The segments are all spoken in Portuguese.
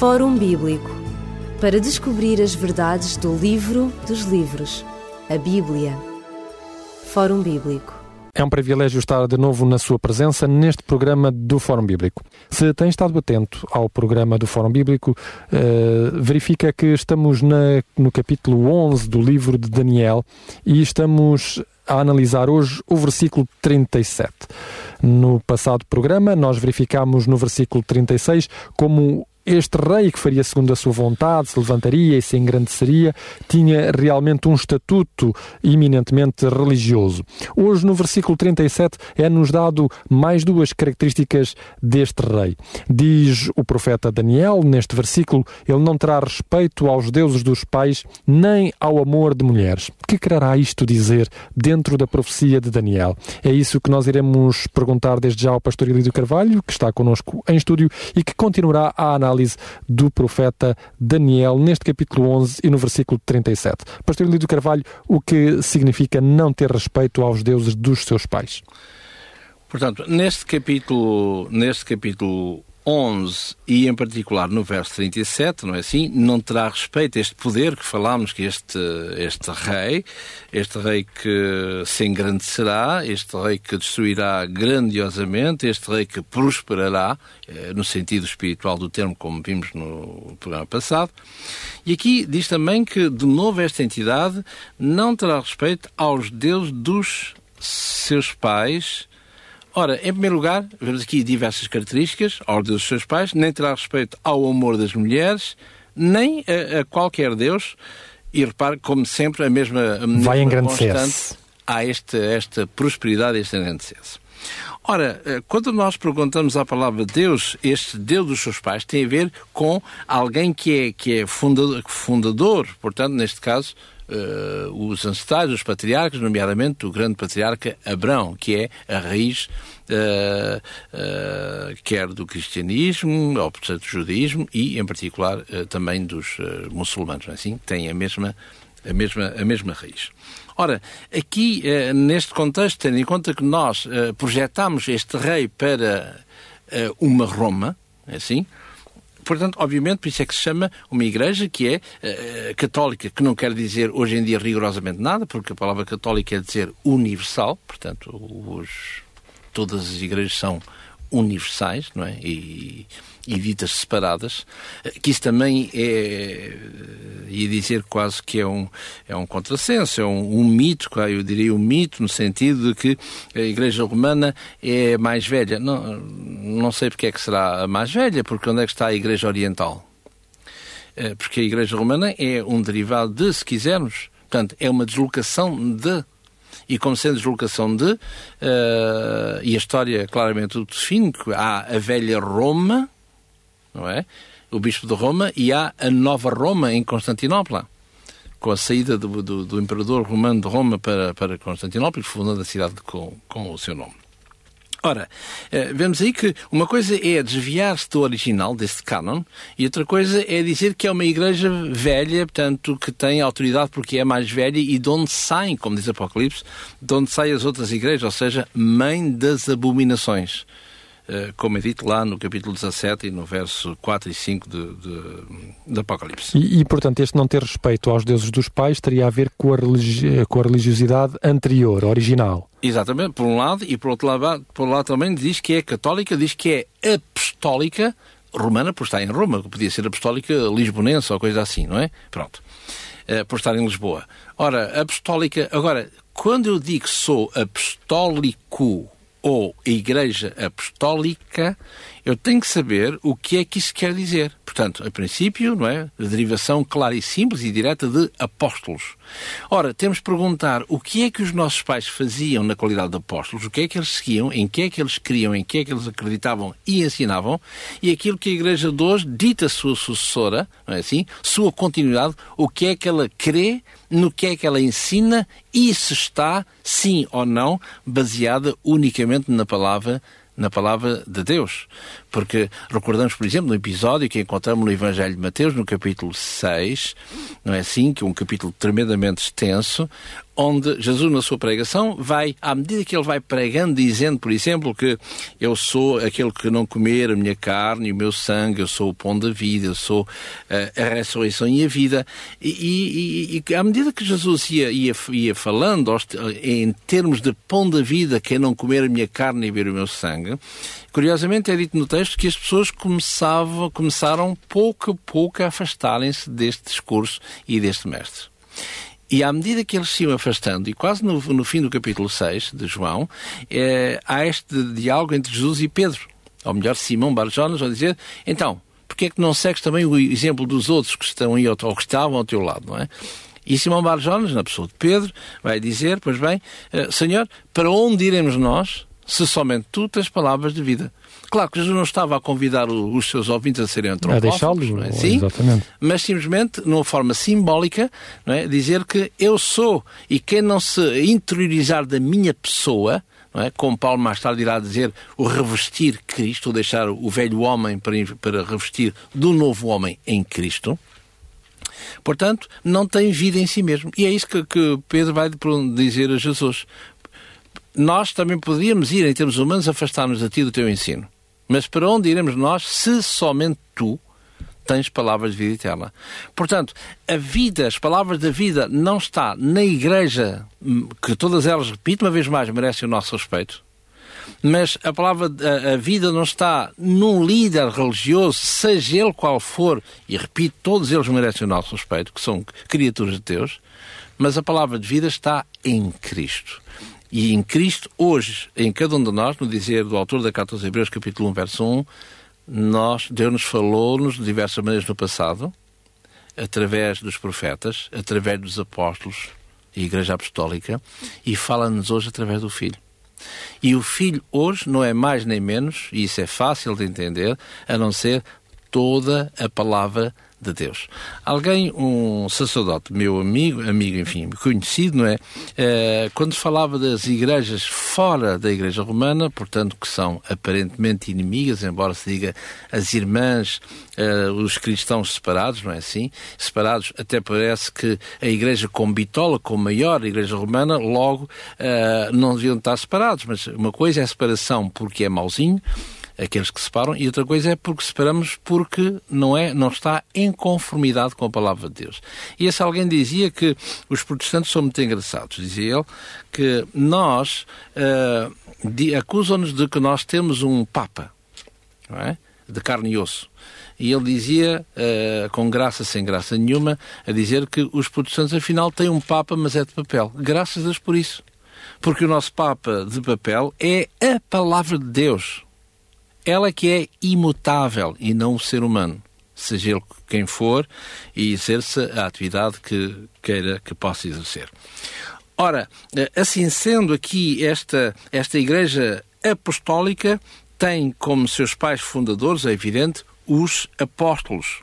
Fórum Bíblico para descobrir as verdades do livro dos livros, a Bíblia. Fórum Bíblico. É um privilégio estar de novo na sua presença neste programa do Fórum Bíblico. Se tem estado atento ao programa do Fórum Bíblico, uh, verifica que estamos na, no capítulo 11 do livro de Daniel e estamos a analisar hoje o versículo 37. No passado programa, nós verificámos no versículo 36 como este rei que faria segundo a sua vontade, se levantaria e se engrandeceria, tinha realmente um estatuto eminentemente religioso. Hoje, no versículo 37, é-nos dado mais duas características deste rei. Diz o profeta Daniel, neste versículo, ele não terá respeito aos deuses dos pais, nem ao amor de mulheres. Que quererá isto dizer dentro da profecia de Daniel? É isso que nós iremos perguntar desde já ao pastor Elídio Carvalho, que está connosco em estúdio e que continuará a análise análise do profeta Daniel, neste capítulo 11 e no versículo 37. Pastor Lídio Carvalho, o que significa não ter respeito aos deuses dos seus pais? Portanto, neste capítulo, neste capítulo 11 e em particular no verso 37, não é assim? Não terá respeito este poder que falámos que este, este rei, este rei que se engrandecerá, este rei que destruirá grandiosamente, este rei que prosperará, eh, no sentido espiritual do termo, como vimos no programa passado. E aqui diz também que, de novo, esta entidade não terá respeito aos deuses dos seus pais, Ora, em primeiro lugar, vemos aqui diversas características, a ordem dos seus pais, nem terá respeito ao amor das mulheres, nem a, a qualquer Deus, e repare, como sempre, a mesma, a mesma Vai engrandecer-se. Há esta, esta prosperidade, este engrandecer-se. Ora, eh, quando nós perguntamos à palavra Deus, este Deus dos seus pais tem a ver com alguém que é, que é fundador, fundador portanto, neste caso, uh, os ancestrais, os patriarcas, nomeadamente o grande patriarca Abrão, que é a raiz uh, uh, quer do cristianismo, ou portanto do judaísmo e, em particular, também dos muçulmanos, não é assim? Tem a mesma, a mesma, a mesma raiz. Ora, aqui, neste contexto, tendo em conta que nós projetamos este rei para uma Roma, é assim, Portanto, obviamente, por isso é que se chama uma igreja que é uh, católica, que não quer dizer hoje em dia rigorosamente nada, porque a palavra católica quer dizer universal, portanto, os, todas as igrejas são universais, não é? E, e ditas separadas, que isso também é, ia dizer quase que é um, é um contrassenso, é um, um mito, eu diria um mito, no sentido de que a Igreja Romana é mais velha. Não, não sei porque é que será a mais velha, porque onde é que está a Igreja Oriental? É, porque a Igreja Romana é um derivado de, se quisermos, portanto, é uma deslocação de e como sendo deslocação de, uh, e a história claramente o define, há a velha Roma, não é? O bispo de Roma e há a nova Roma em Constantinopla, com a saída do, do, do imperador romano de Roma para, para Constantinopla, fundando a cidade com, com o seu nome. Ora, eh, vemos aí que uma coisa é desviar-se do original, desse canon, e outra coisa é dizer que é uma igreja velha, portanto, que tem autoridade porque é mais velha e de onde saem, como diz Apocalipse, de onde saem as outras igrejas, ou seja, mãe das abominações. Eh, como é dito lá no capítulo 17 e no verso 4 e 5 de, de, de Apocalipse. E, e, portanto, este não ter respeito aos deuses dos pais teria a ver com a, religi com a religiosidade anterior, original. Exatamente, por um lado, e por outro lado, por outro lado também diz que é católica, diz que é apostólica romana, por estar em Roma, que podia ser apostólica lisbonense ou coisa assim, não é? Pronto. Uh, por estar em Lisboa. Ora, apostólica. Agora, quando eu digo que sou apostólico ou a Igreja Apostólica, eu tenho que saber o que é que isso quer dizer. Portanto, a princípio, não é? A derivação clara e simples e direta de apóstolos. Ora, temos de perguntar o que é que os nossos pais faziam na qualidade de apóstolos, o que é que eles seguiam, em que é que eles criam, em que é que eles acreditavam e ensinavam, e aquilo que a Igreja de hoje dita sua sucessora, não é assim? Sua continuidade, o que é que ela crê, no que é que ela ensina e se está, sim ou não, baseada unicamente na palavra na palavra de Deus. Porque recordamos, por exemplo, no episódio que encontramos no Evangelho de Mateus, no capítulo 6, não é assim? Que é um capítulo tremendamente extenso, onde Jesus, na sua pregação, vai, à medida que ele vai pregando, dizendo, por exemplo, que eu sou aquele que não comer a minha carne e o meu sangue, eu sou o pão da vida, eu sou uh, a ressurreição e a vida. E, e, e, à medida que Jesus ia, ia, ia falando em termos de pão da vida, quem não comer a minha carne e beber o meu sangue, curiosamente é dito no texto que as pessoas começavam, começaram pouco a pouco a afastarem-se deste discurso e deste mestre. E à medida que eles se iam afastando, e quase no, no fim do capítulo 6 de João, é, há este diálogo entre Jesus e Pedro. Ou melhor, Simão Barjonas vai dizer, então, porque é que não segues também o exemplo dos outros que estão aí ou que estavam ao teu lado, não é? E Simão Barjonas, na pessoa de Pedro, vai dizer, pois bem, eh, Senhor, para onde iremos nós se somente tu tens palavras de vida? Claro que Jesus não estava a convidar os seus ouvintes a serem antropófagos, não é? Sim, exatamente. mas simplesmente, numa forma simbólica, é? dizer que eu sou e quem não se interiorizar da minha pessoa, é? como Paulo mais tarde irá dizer, o revestir Cristo, ou deixar o velho homem para, para revestir do novo homem em Cristo, portanto, não tem vida em si mesmo. E é isso que, que Pedro vai dizer a Jesus. Nós também podíamos ir, em termos humanos, afastar-nos de ti do teu ensino. Mas para onde iremos nós se somente tu tens palavras de vida eterna? Portanto, a vida, as palavras da vida, não está na igreja, hum, que todas elas, repito uma vez mais, merecem o nosso respeito. Mas a palavra, a, a vida não está num líder religioso, seja ele qual for, e repito, todos eles merecem o nosso respeito, que são criaturas de Deus, mas a palavra de vida está em Cristo. E em Cristo, hoje, em cada um de nós, no dizer do autor da Carta aos Hebreus, capítulo 1, verso 1, nós, Deus nos falou-nos de diversas maneiras no passado, através dos profetas, através dos apóstolos e Igreja Apostólica, e fala-nos hoje através do Filho. E o Filho hoje não é mais nem menos, e isso é fácil de entender, a não ser toda a palavra de Deus. Alguém, um sacerdote, meu amigo, amigo, enfim, conhecido, não é? é? quando falava das igrejas fora da Igreja Romana, portanto, que são aparentemente inimigas, embora se diga as irmãs, é, os cristãos separados, não é assim? Separados, até parece que a Igreja com bitola, com maior Igreja Romana, logo é, não deviam estar separados, mas uma coisa é a separação porque é mauzinho, aqueles que separam, e outra coisa é porque separamos porque não, é, não está em conformidade com a palavra de Deus. E esse alguém dizia que os protestantes são muito engraçados. Dizia ele que nós uh, acusam-nos de que nós temos um Papa, não é? de carne e osso. E ele dizia, uh, com graça sem graça nenhuma, a dizer que os protestantes afinal têm um Papa, mas é de papel. Graças a Deus por isso. Porque o nosso Papa de papel é a palavra de Deus ela que é imutável e não o ser humano, seja ele quem for e exerça a atividade que queira que possa exercer. Ora, assim sendo aqui esta, esta Igreja Apostólica tem como seus pais fundadores, é evidente, os apóstolos.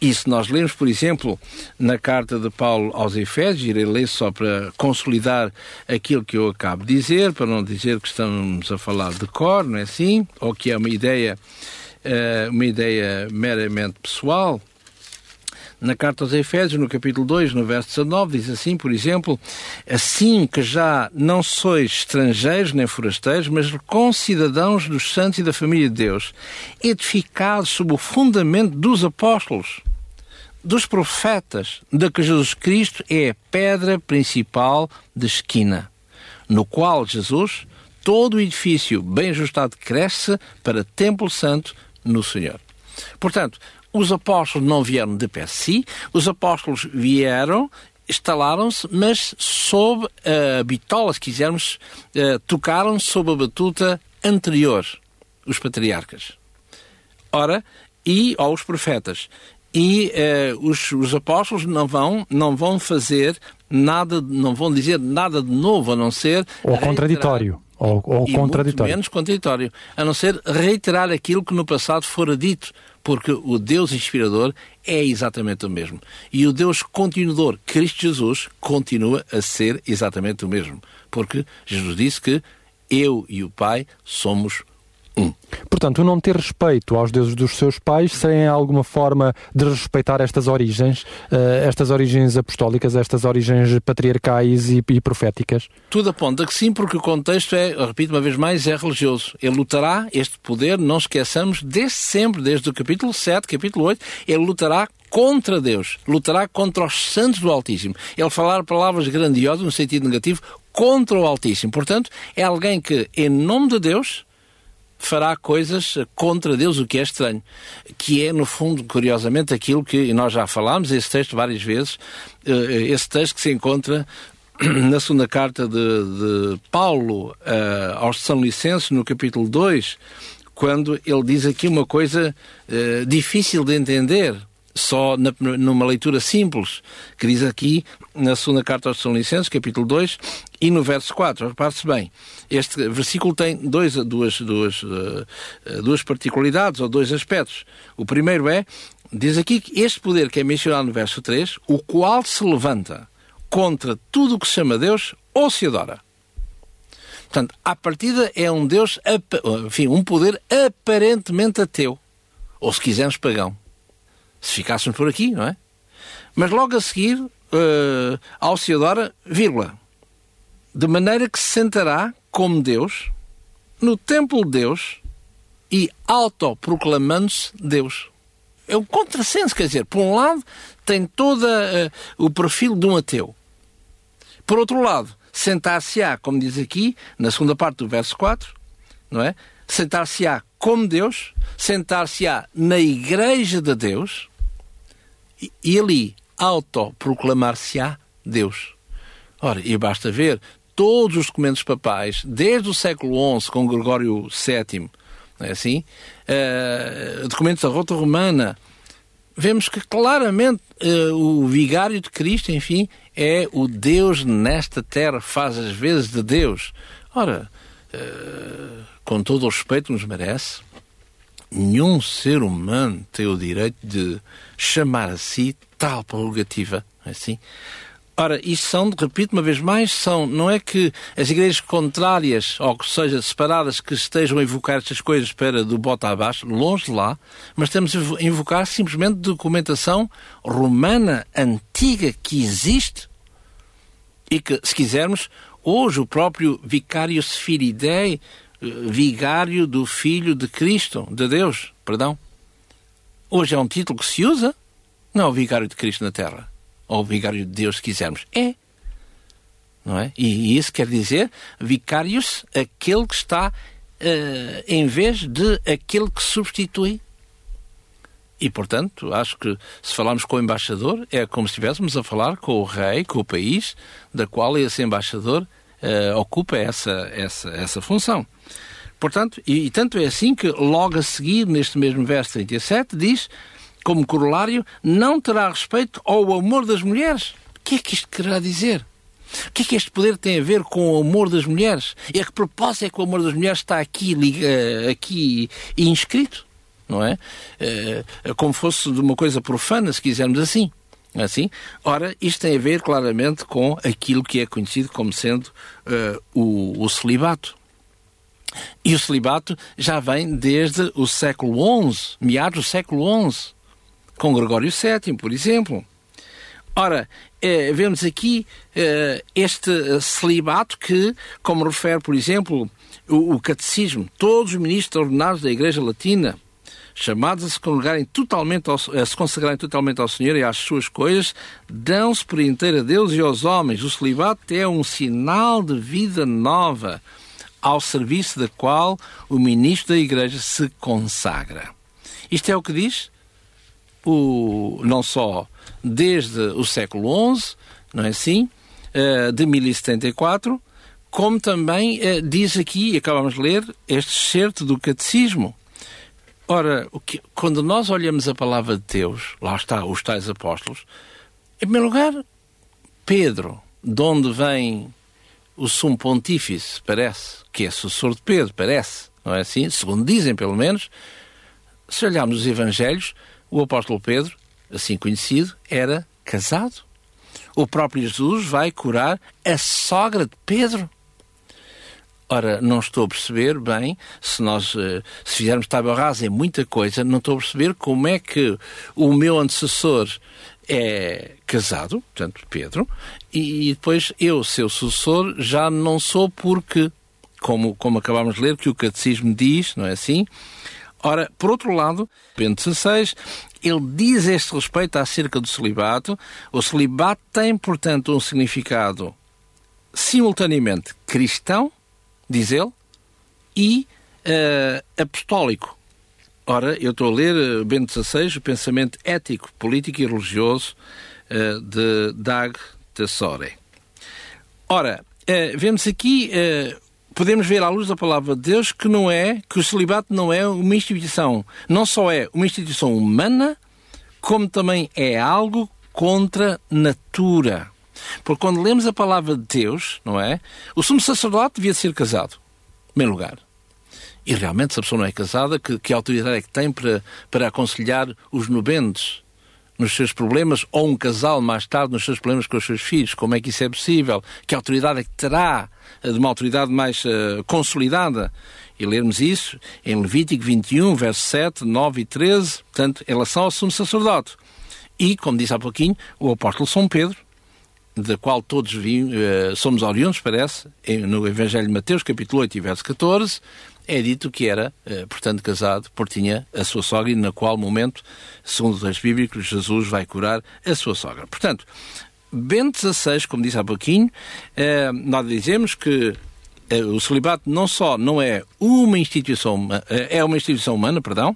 E se nós lemos, por exemplo, na carta de Paulo aos Efésios, irei ler só para consolidar aquilo que eu acabo de dizer, para não dizer que estamos a falar de cor, não é assim? Ou que é uma ideia, eh, uma ideia meramente pessoal. Na carta aos Efésios, no capítulo 2, no verso 19, diz assim, por exemplo, assim que já não sois estrangeiros nem forasteiros, mas concidadãos dos santos e da família de Deus, edificados sob o fundamento dos apóstolos, dos profetas, de que Jesus Cristo é a pedra principal de esquina, no qual Jesus, todo o edifício bem ajustado, cresce para templo santo no Senhor. Portanto, os apóstolos não vieram de per si, os apóstolos vieram, instalaram-se, mas sob a bitola, se quisermos, uh, tocaram sob a batuta anterior, os patriarcas. Ora, e aos profetas. E uh, os, os, apóstolos não vão, não vão fazer nada, não vão dizer nada de novo, a não ser. Ou contraditório. Ou, ou contraditório. menos contraditório. A não ser reiterar aquilo que no passado fora dito porque o Deus inspirador é exatamente o mesmo. E o Deus continuador, Cristo Jesus, continua a ser exatamente o mesmo. Porque Jesus disse que eu e o Pai somos Hum. Portanto, o não ter respeito aos deuses dos seus pais seria alguma forma de respeitar estas origens, uh, estas origens apostólicas, estas origens patriarcais e, e, proféticas? Tudo aponta que sim, porque o contexto é, repito uma vez mais, é religioso. Ele lutará, este poder, não esqueçamos, desde sempre, desde o capítulo 7, capítulo 8, ele lutará contra Deus, lutará contra os santos do Altíssimo. Ele falar palavras grandiosas, no sentido negativo, contra o Altíssimo. Portanto, é alguém que, em nome de Deus, fará coisas contra Deus, o que é estranho. Que é, no fundo, curiosamente, aquilo que nós já falámos, esse texto várias vezes, eh, esse texto que se encontra na segunda carta de, de Paulo uh, aos São Licenses, no capítulo 2, quando ele diz aqui uma coisa uh, difícil de entender, só na, numa leitura simples, que diz aqui na segunda carta aos São Licenses, capítulo 2, e no verso 4. Repare-se bem, este versículo tem dois, duas, duas, uh, duas particularidades, ou dois aspectos. O primeiro é, diz aqui que este poder que é mencionado no verso 3, o qual se levanta contra tudo o que se chama Deus ou se adora. Portanto, à partida é um Deus, enfim, um poder aparentemente ateu. Ou se quisermos pagão se ficássemos por aqui, não é? Mas logo a seguir, uh, Alciadora, vírgula, de maneira que se sentará como Deus no templo de Deus e autoproclamando-se Deus. É um contrassenso, quer dizer, por um lado tem todo uh, o perfil de um ateu. Por outro lado, sentar-se-á, como diz aqui, na segunda parte do verso 4, não é? Sentar-se-á como Deus, sentar-se-á na igreja de Deus e, ali autoproclamar-se-á Deus. Ora, e basta ver todos os documentos papais, desde o século XI, com Gregório VII, é assim? Uh, documentos da Rota Romana, vemos que claramente uh, o vigário de Cristo, enfim, é o Deus nesta terra, faz as vezes de Deus. Ora, uh, com todo o respeito nos merece, nenhum ser humano tem o direito de chamar a si tal prerrogativa. É assim? Ora, isto são, repito uma vez mais, são, não é que as igrejas contrárias, ou que seja, separadas, que estejam a invocar estas coisas para do bota abaixo, longe de lá, mas estamos a invocar simplesmente documentação romana antiga que existe e que, se quisermos, hoje o próprio Vicário Sfiridei vigário do Filho de Cristo, de Deus, perdão. Hoje é um título que se usa, não é o vigário de Cristo na Terra, ou o vigário de Deus, se quisermos. É. Não é? E isso quer dizer vicários, aquele que está uh, em vez de aquele que substitui. E, portanto, acho que se falarmos com o embaixador, é como se estivéssemos a falar com o rei, com o país, da qual esse embaixador uh, ocupa essa, essa, essa função. Portanto, e, e, tanto é assim que logo a seguir, neste mesmo verso 37, diz, como corolário, não terá respeito ao amor das mulheres. O que é que isto quererá dizer? O que é que este poder tem a ver com o amor das mulheres? E a que propósito é que o amor das mulheres está aqui, uh, aqui inscrito? Não é? Uh, como fosse de uma coisa profana, se quisermos assim. Assim? Ora, isto tem a ver claramente com aquilo que é conhecido como sendo uh, o, o celibato. E o celibato já vem desde o século XI, meados do século XI, com Gregório VII, por exemplo. Ora, eh, vemos aqui eh, este celibato que, como refere, por exemplo, o, o Catecismo, todos os ministros ordenados da Igreja Latina, chamados a se congregarem totalmente ao, a se consagrarem totalmente ao Senhor e às suas coisas, dão-se por inteiro a Deus e aos homens. O celibato é um sinal de vida nova, ao serviço da qual o ministro da Igreja se consagra. Isto é o que diz o, não só desde o século XI, não é assim, eh, de 1074, como também eh, diz aqui, acabamos de ler, este certo do Catecismo, Ora, que, quando nós olhamos a palavra de Deus, lá está, os tais apóstolos, em primeiro lugar, Pedro, de onde vem o sumo pontífice, parece, que é sucessor de Pedro, parece, não é assim? Segundo dizem, pelo menos, se olharmos os evangelhos, o apóstolo Pedro, assim conhecido, era casado. O próprio Jesus vai curar a sogra de Pedro. Ora, não estou a perceber bem, se nós eh, se fizermos tábua rasa em muita coisa, não estou a perceber como é que o meu antecessor é casado, portanto, Pedro, e depois eu, seu sucessor, já não sou porque, como, como acabámos de ler, que o catecismo diz, não é assim? Ora, por outro lado, Bento XVI, ele diz este respeito acerca do celibato. O celibato tem, portanto, um significado simultaneamente cristão, diz ele, e uh, apostólico. Ora, eu estou a ler uh, Bento XVI, o pensamento ético, político e religioso uh, de Dag Tessore. Ora, vemos aqui podemos ver à luz da palavra de Deus que não é, que o celibato não é uma instituição, não só é uma instituição humana, como também é algo contra natura. Porque quando lemos a palavra de Deus, não é? O sumo sacerdote devia ser casado, em primeiro lugar. E realmente, se a pessoa não é casada, que, que autoridade é que tem para, para aconselhar os nubentes? nos seus problemas, ou um casal mais tarde nos seus problemas com os seus filhos. Como é que isso é possível? Que autoridade é que terá eh, de uma autoridade mais uh, consolidada? E lermos isso em Levítico 21, versos 7, 9 e 13, portanto, em relação ao sumo sacerdote. E, como disse há pouquinho, o apóstolo São Pedro, da qual todos vim, uh, somos oriundos, parece, no Evangelho de Mateus, capítulo 8 e verso 14, é dito que era, eh, portanto, casado, porque tinha a sua sogra e na qual momento, segundo os textos bíblicos, Jesus vai curar a sua sogra. Portanto, Bento XVI, como disse há pouquinho, eh, nós dizemos que eh, o celibato não só não é uma instituição, é uma instituição humana, perdão,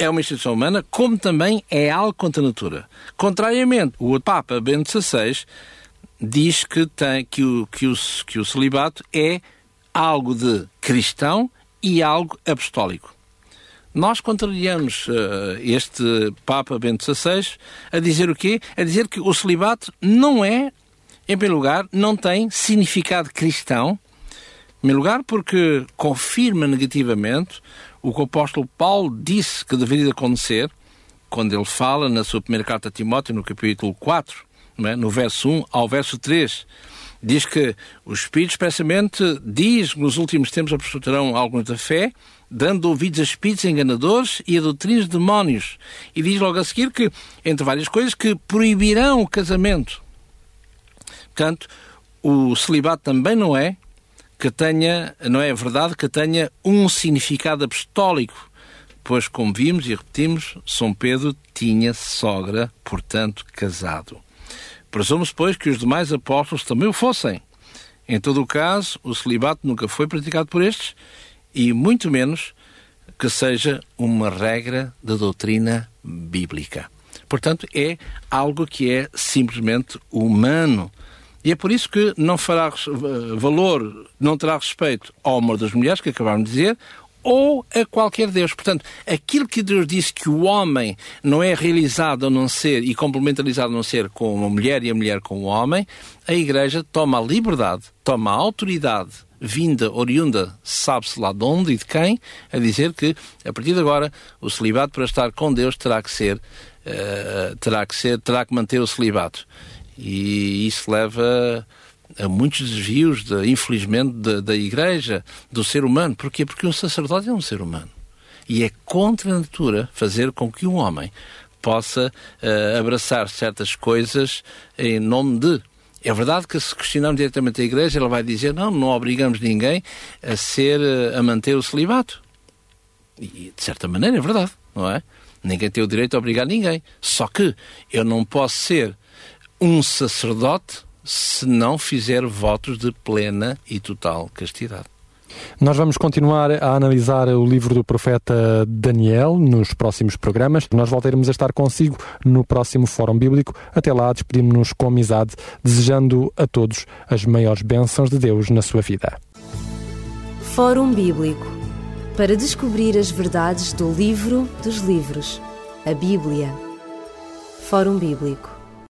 é uma instituição humana, como também é algo contra a natura. Contrariamente, o Papa Bento XVI diz que, tem, que, o, que, o, que o celibato é algo de cristão e algo apostólico. Nós contrariamos uh, este Papa Bento XVI a dizer o quê? A dizer que o celibato não é, em primeiro lugar, não tem significado cristão, em primeiro lugar porque confirma negativamente o que o apóstolo Paulo disse que deveria acontecer quando ele fala na sua primeira carta a Timóteo, no capítulo 4, é? no verso 1 ao verso 3, diz que o Espírito expressamente diz que nos últimos tempos apostatarão alguns da fé, dando ouvidos a espíritos enganadores e a doutrinas de demónios. E diz logo a seguir que, entre várias coisas, que proibirão o casamento. Portanto, o celibato também não é que tenha, não é verdade que tenha um significado apostólico, pois, como vimos e repetimos, São Pedro tinha sogra, portanto, casado. Presume-se, pois, que os demais apóstolos também o fossem. Em todo o caso, o celibato nunca foi praticado por estes e muito menos que seja uma regra da doutrina bíblica. Portanto, é algo que é simplesmente humano. E é por isso que não fará valor, não terá respeito ao amor das mulheres, que acabámos de dizer, ou a qualquer Deus. Portanto, aquilo que Deus disse que o homem não é realizado a não ser e complementarizado a não ser com uma mulher e a mulher com o homem, a Igreja toma a liberdade, toma a autoridade vinda, oriunda, sabe-se lá de onde e de quem, a dizer que, a partir de agora, o celibato para estar com Deus terá que ser, uh, terá que ser, terá que manter o celibato. E isso leva a muitos desvios, de, infelizmente, da, da Igreja, do ser humano. Porquê? Porque um sacerdote é um ser humano. E é contra a natura fazer com que um homem possa uh, abraçar certas coisas em nome de. É verdade que se questionarmos diretamente a Igreja, ela vai dizer, não, não obrigamos ninguém a ser, eh, a manter o celibato. E, de certa maneira, é verdade, não é? Ninguém tem o direito a obrigar ninguém. Só que eu não posso ser um sacerdote se não fizer votos de plena e total castidade. Nós vamos continuar a analisar o livro do profeta Daniel nos próximos programas. Nós voltaremos a estar consigo no próximo Fórum Bíblico. Até lá, despedimos-nos com amizade, desejando a todos as maiores bênçãos de Deus na sua vida. Fórum Bíblico para descobrir as verdades do livro dos livros, a Bíblia. Fórum Bíblico